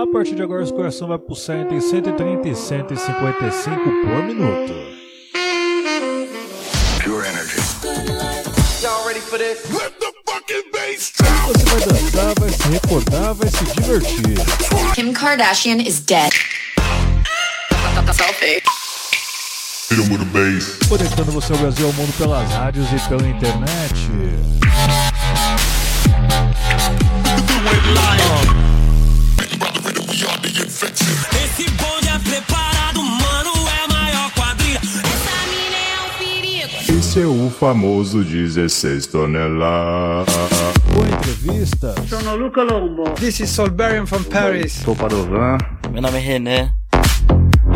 A partir de agora, esse coração vai pulsar entre 130 e 155 por minuto. Pure energy. Y'all ready for this? Let the fucking bass drop. Você vai dançar, vai se recordar, vai se divertir. Kim Kardashian is dead. Selfie. Conectando você ao Brasil e ao mundo pelas rádios e pela internet. O famoso 16 toneladas. Boa entrevista. Sono Luca Lombo. This is Solberian from Paris. Sou Padovan. Meu nome é René.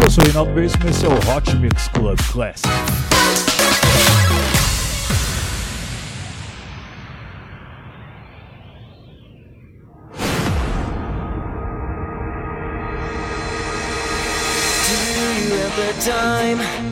Eu sou o Reinaldo Veríssimo e esse é o Hot Mix Club Classic. Do you time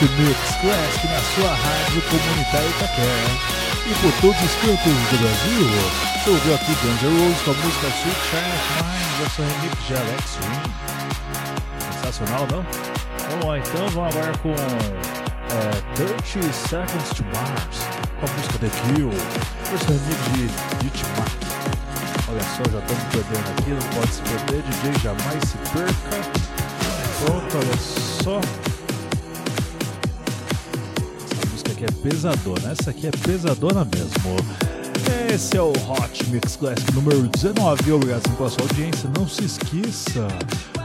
Hot Mix Classic na sua rádio comunitária Itaquera. E por todos os cantos do Brasil, você ouviu aqui N' Roses com a música Sweet Child Mine, versão remix de Alex Ring. Sensacional, não? Vamos lá então, vamos agora com é, 30 Seconds to Mars, com a música The Kill, versão remix de Ditmark. Olha só, já estamos perdendo aqui, não pode se perder, DJ jamais se perca. Pronto, olha só. Aqui é pesadona, essa aqui é pesadona mesmo. Esse é o Hot Mix Classic número 19. Obrigado pela sua audiência. Não se esqueça,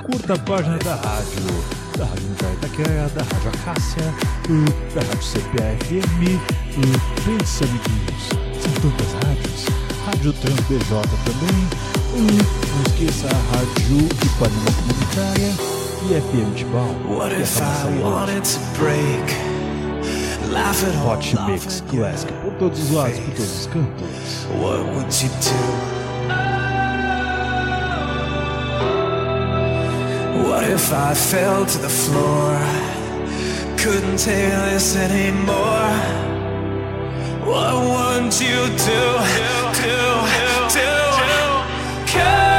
curta a página da rádio, da Rádio Itaquera, da Rádio Acácia, da Rádio CPFM. Pensa, amiguinhos, são tantas rádios. Rádio Trans BJ também. Não esqueça a Rádio Ipanema Comunitária e FM Tibau. What é if I wanted to break? Laugh at all, Hot Mix Classic por todos os lados, por todos os cantos. What would you do? What if I fell to the floor? Couldn't take this anymore. What would you do? Do, do, Come,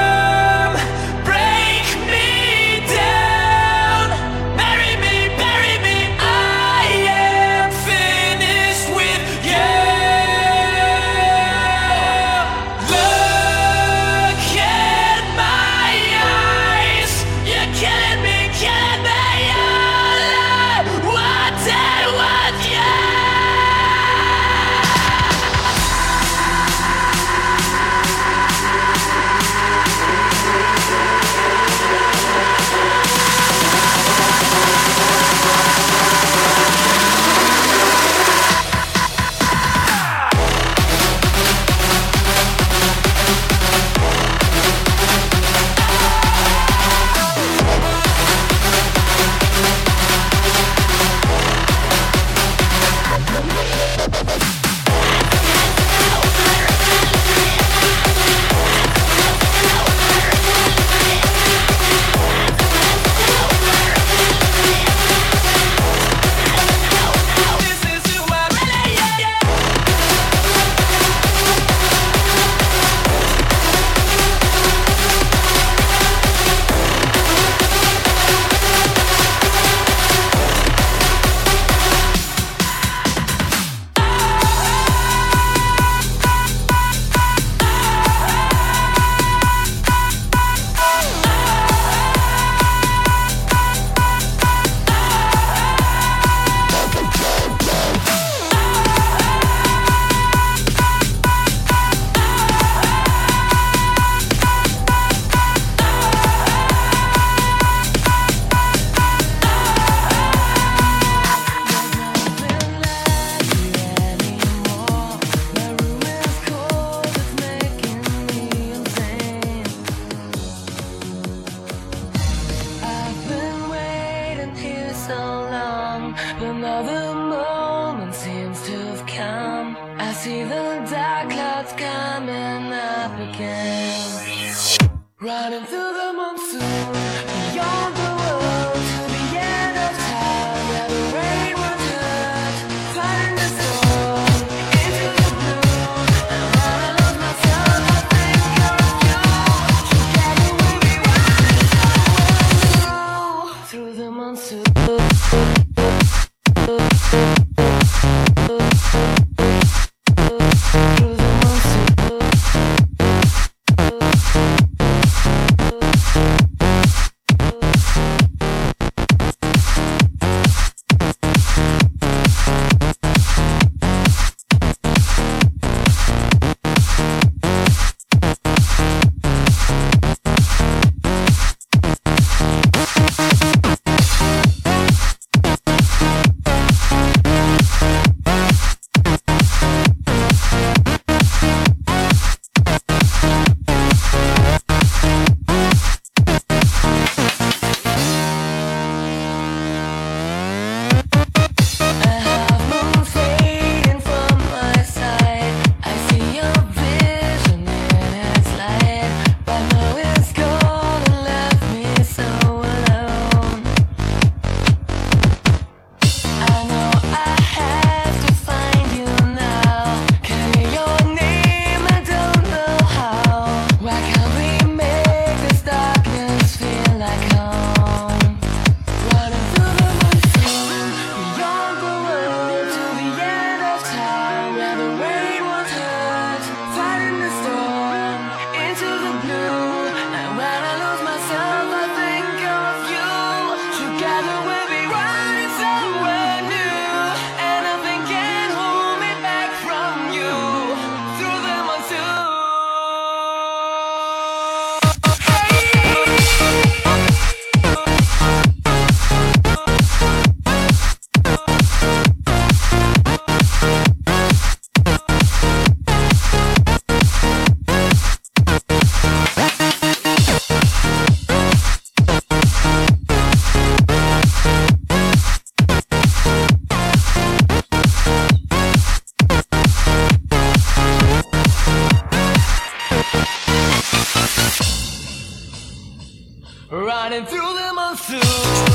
Riding through the monsoon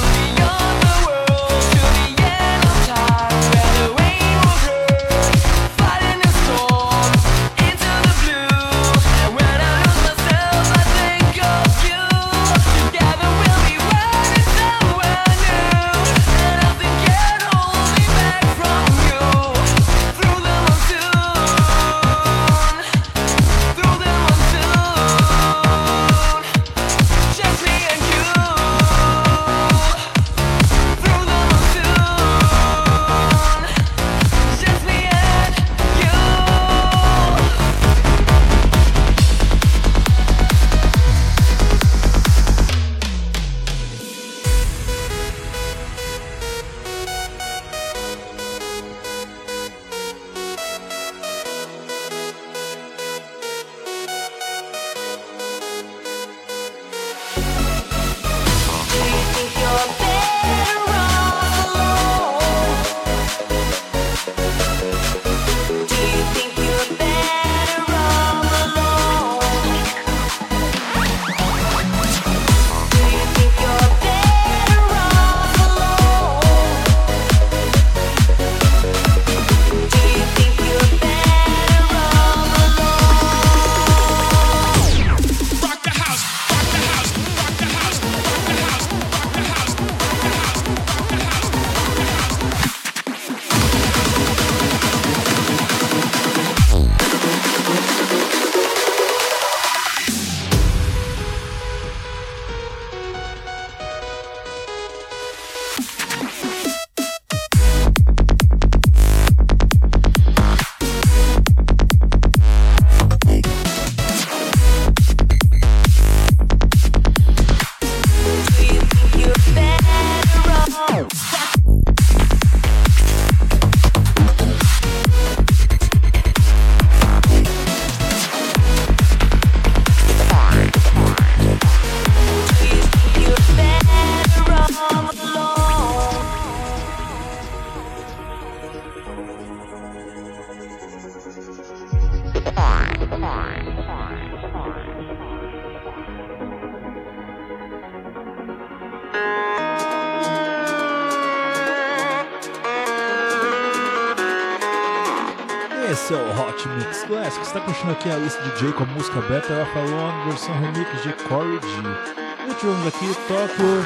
Curtindo aqui a lista de DJ com a música Better Off Alone, versão remix de Corey G. Tivemos aqui Tóquio,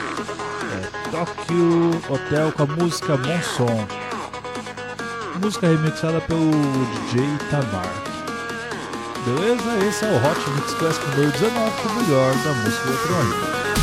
é, Tokyo Hotel com a música Monson. Música remixada pelo DJ Tamar. Beleza? Esse é o Hot Mix Classic número 19, com o melhor da música eletrônica.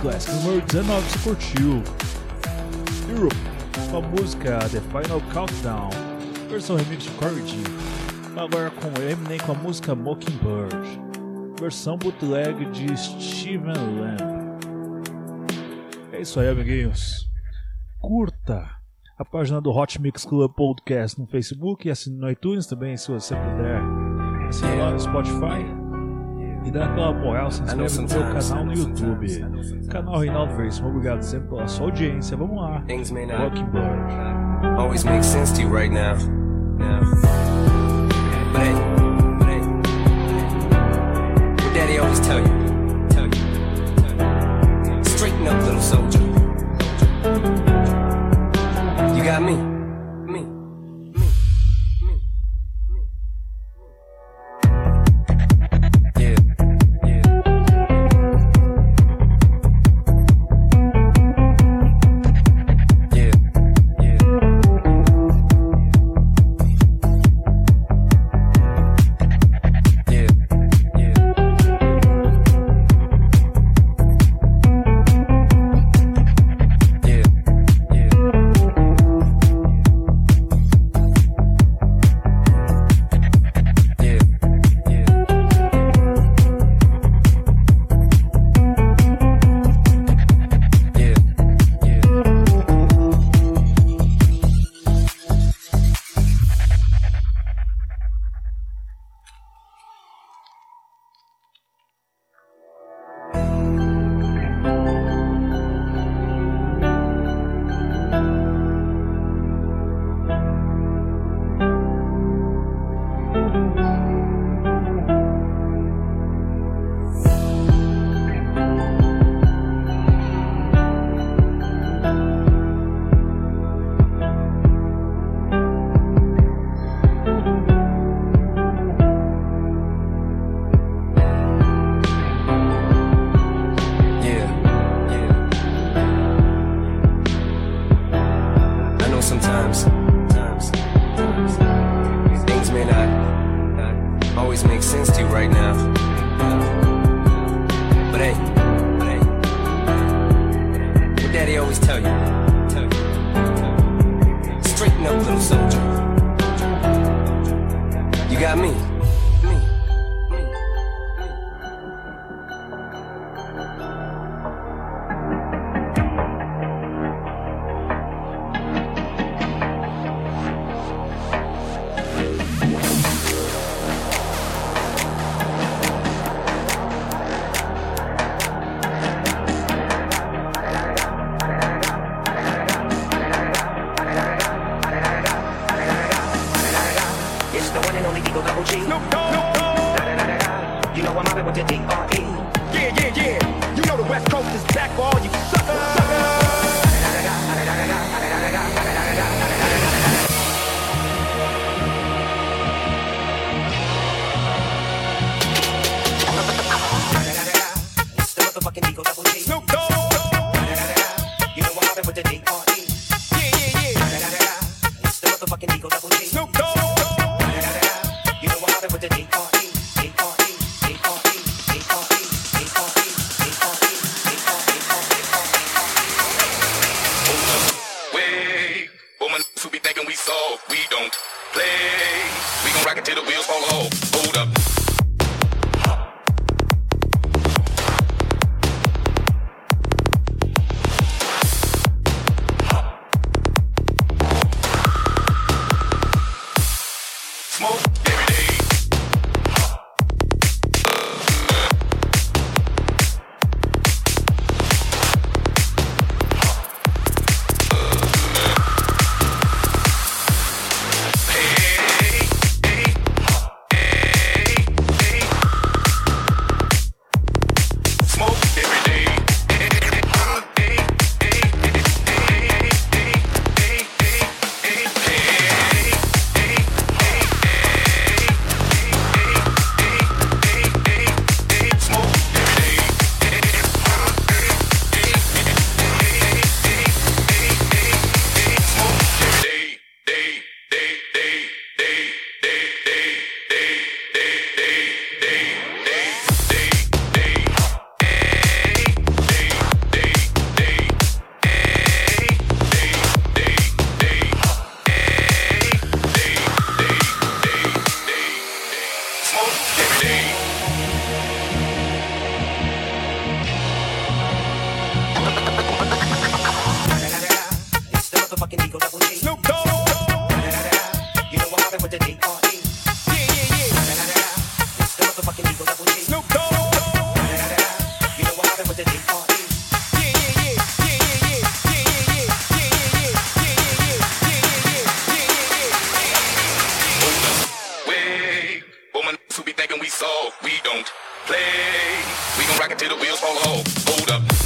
Classic número 19, você curtiu Europe com a música The Final Countdown, versão remix de Corey G. Agora com Eminem com a música Mockingbird, versão bootleg de Steven Lamb. É isso aí, amiguinhos. Curta a página do Hot Mix Club Podcast no Facebook e assine no iTunes também, se você puder. Assine lá no Spotify. E dá aquela moral, se inscreve no meu canal no YouTube. Canal Reinaldo Veríssimo, obrigado sempre pela sua audiência. Vamos lá. Things may not always make sense to you right now. But hey, but hey, what daddy always tell you, tell you, tell you. Straighten up, little soldier. You got me, we don't play. We gon' rock it till the wheels fall off. Hold up.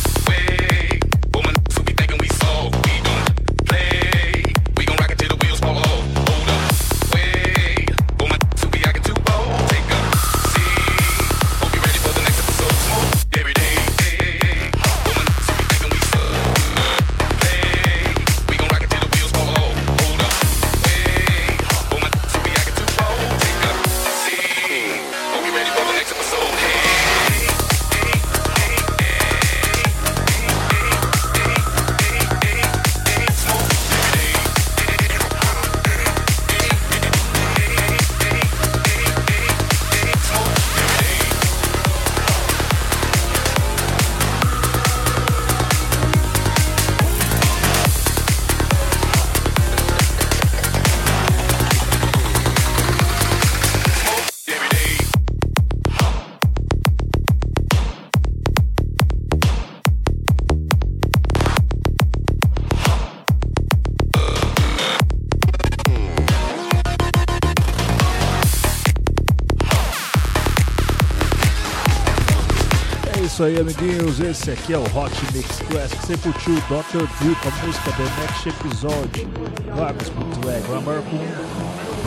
isso aí, amiguinhos. Esse aqui é o Hot Mix Classic. Você curtiu Dr. Dre com a música The Next Episode? Vamos pro track. Vamos com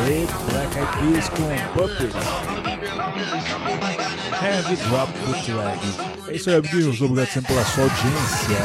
Red Black Eyed Peas com Puppets. Heavy Drop Bootleg. É isso aí, amiguinhos. Obrigado sempre pela sua audiência.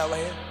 out right here?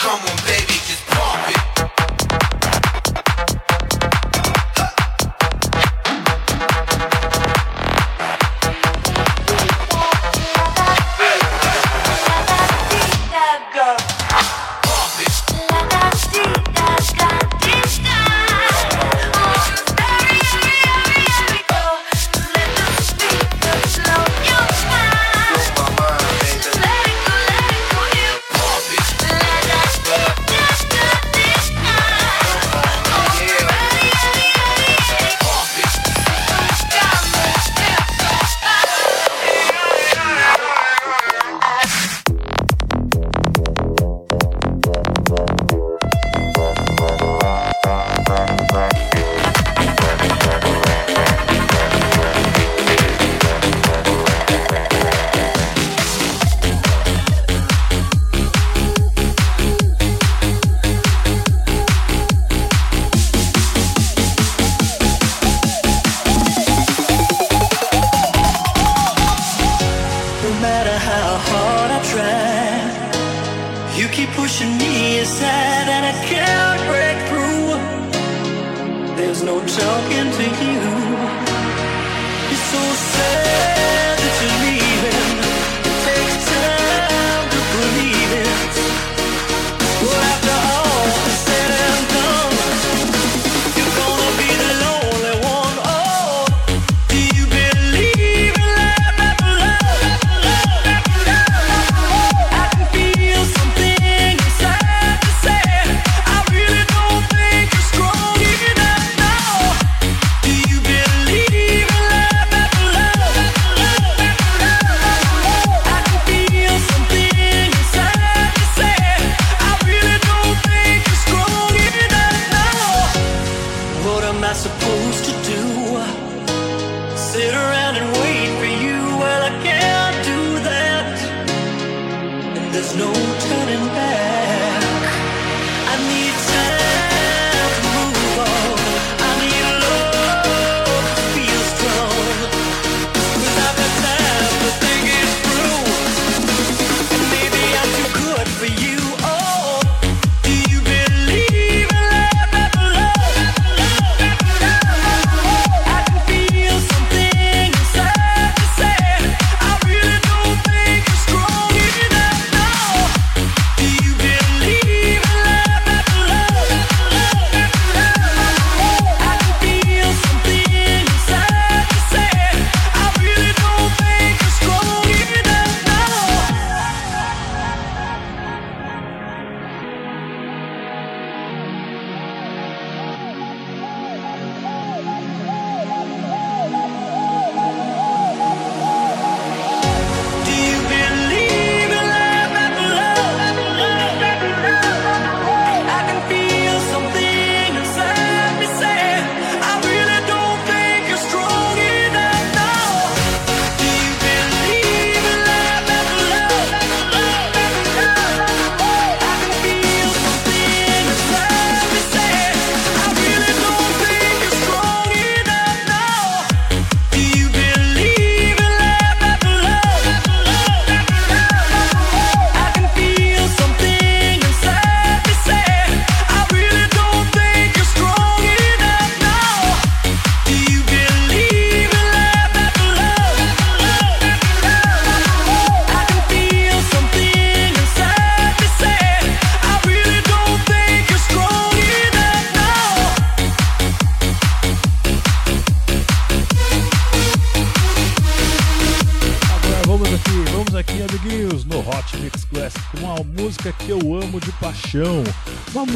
Come on, baby, just pump it.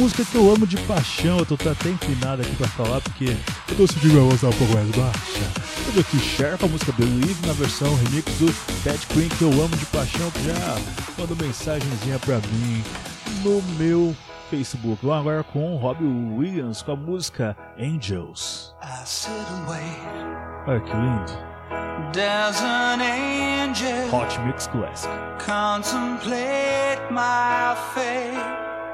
música que eu amo de paixão, eu tô até inclinado aqui pra falar porque eu tô sentindo minha voz um pouco mais baixa. Eu aqui Sharp, a música Believe na versão remix do Ted Queen que eu amo de paixão, que já mandou mensagenzinha pra mim no meu Facebook. Vamos agora com o Robbie Williams com a música Angels. Olha que lindo. An angel Hot Mix Classic. Contemplate my fate.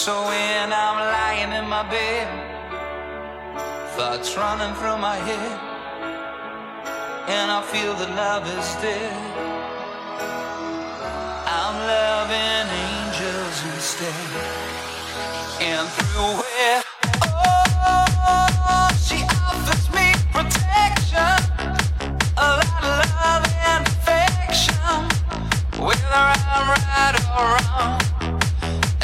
So when I'm lying in my bed, thoughts running through my head, and I feel that love is dead. I'm loving angels instead, and through it. Whether I'm right or wrong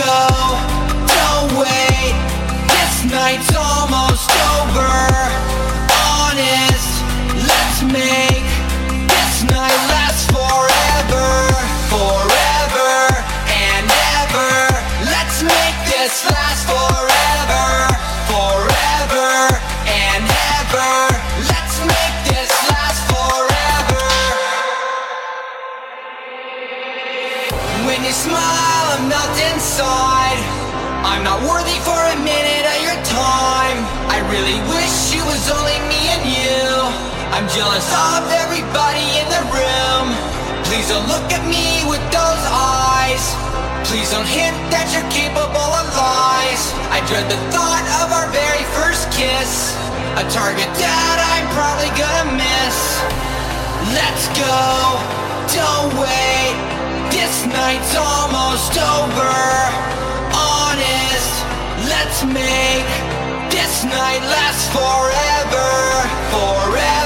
go, don't wait. This night's almost over. Honest, let's make this night last forever, forever and ever. Let's make this last forever. worthy for a minute of your time. I really wish it was only me and you. I'm jealous of everybody in the room. Please don't look at me with those eyes. Please don't hint that you're capable of lies. I dread the thought of our very first kiss. A target that I'm probably gonna miss. Let's go, don't wait. This night's almost over. Let's make this night last forever, forever.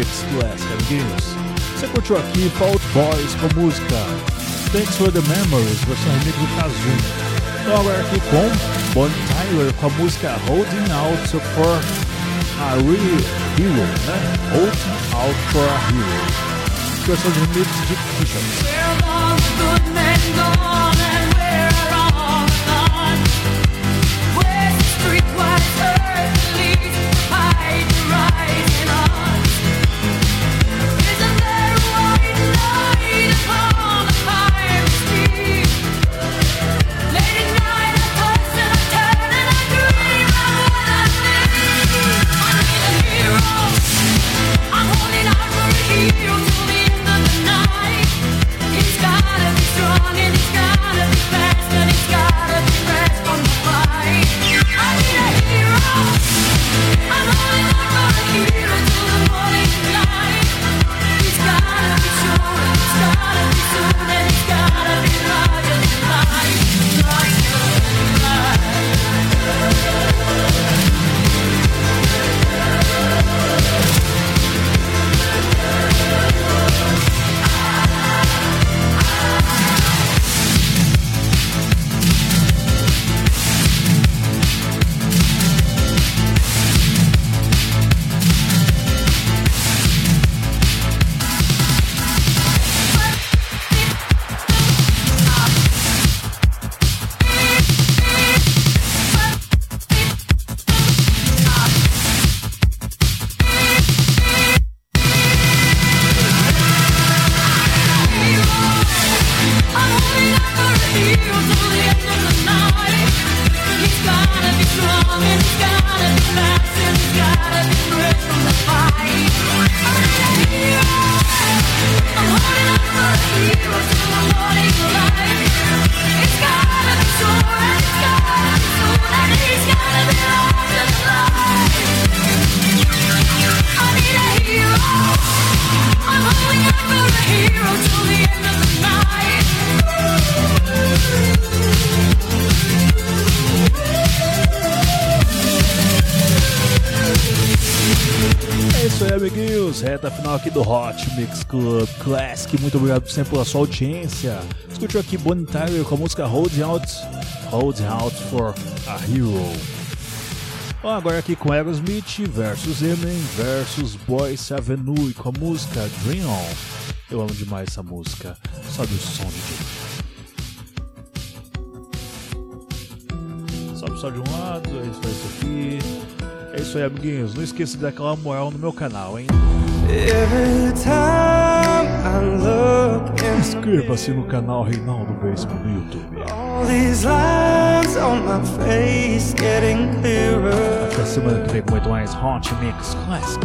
Classic, amiguinhos. Você curtiu aqui Fall Out Boys com música Thanks for the Memories, versão remix do. Então agora aqui com Bonnie Tyler com a música Holding Out for a Real Hero, né? Holding Out for a Hero. Versão de remix de T-shirts. Mix Club Classic. Muito obrigado sempre pela sua audiência. Escutou aqui Bonnie Tyler com a música Hold Out, Hold Out for a Hero. Bom, agora aqui com Aerosmith versus Eminem versus Boyce Avenue com a música Dream On. Eu amo demais essa música. Sobe o som, DJ. só de um lado, é isso, é isso aqui. É isso aí, amiguinhos. Não esqueça de dar aquela moral no meu canal, hein? Every time I look in Inscreva-se no canal Reinaldo Veríssimo no YouTube. all these lines on my face getting clearer. Até semana que vem com muito mais Hot Mix Classic.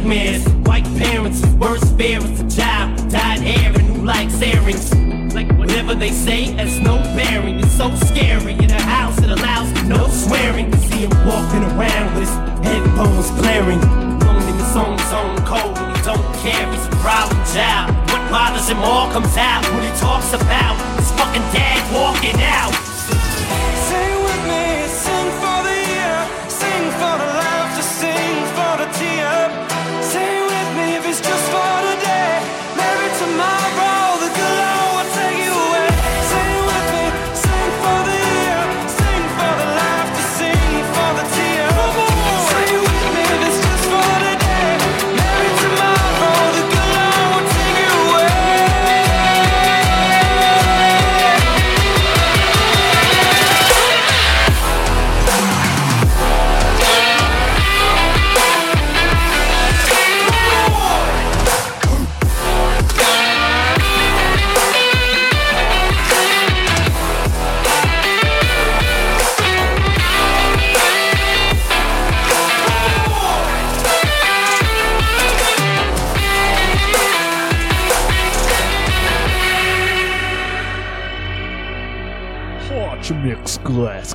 Nightmares, white parents, worst parents, a child, dyed hair, and who likes earrings. Like whatever they say has no bearing. It's so scary in a house that allows no swearing. To see him walking around with his headphones blaring. Alone in his own zone, cold, and he don't care. He's a problem child. What bothers him all comes out. What he talks about, his fucking dad walking out.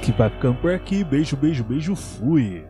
Classic vai ficando por aqui. Beijo, beijo, beijo. Fui.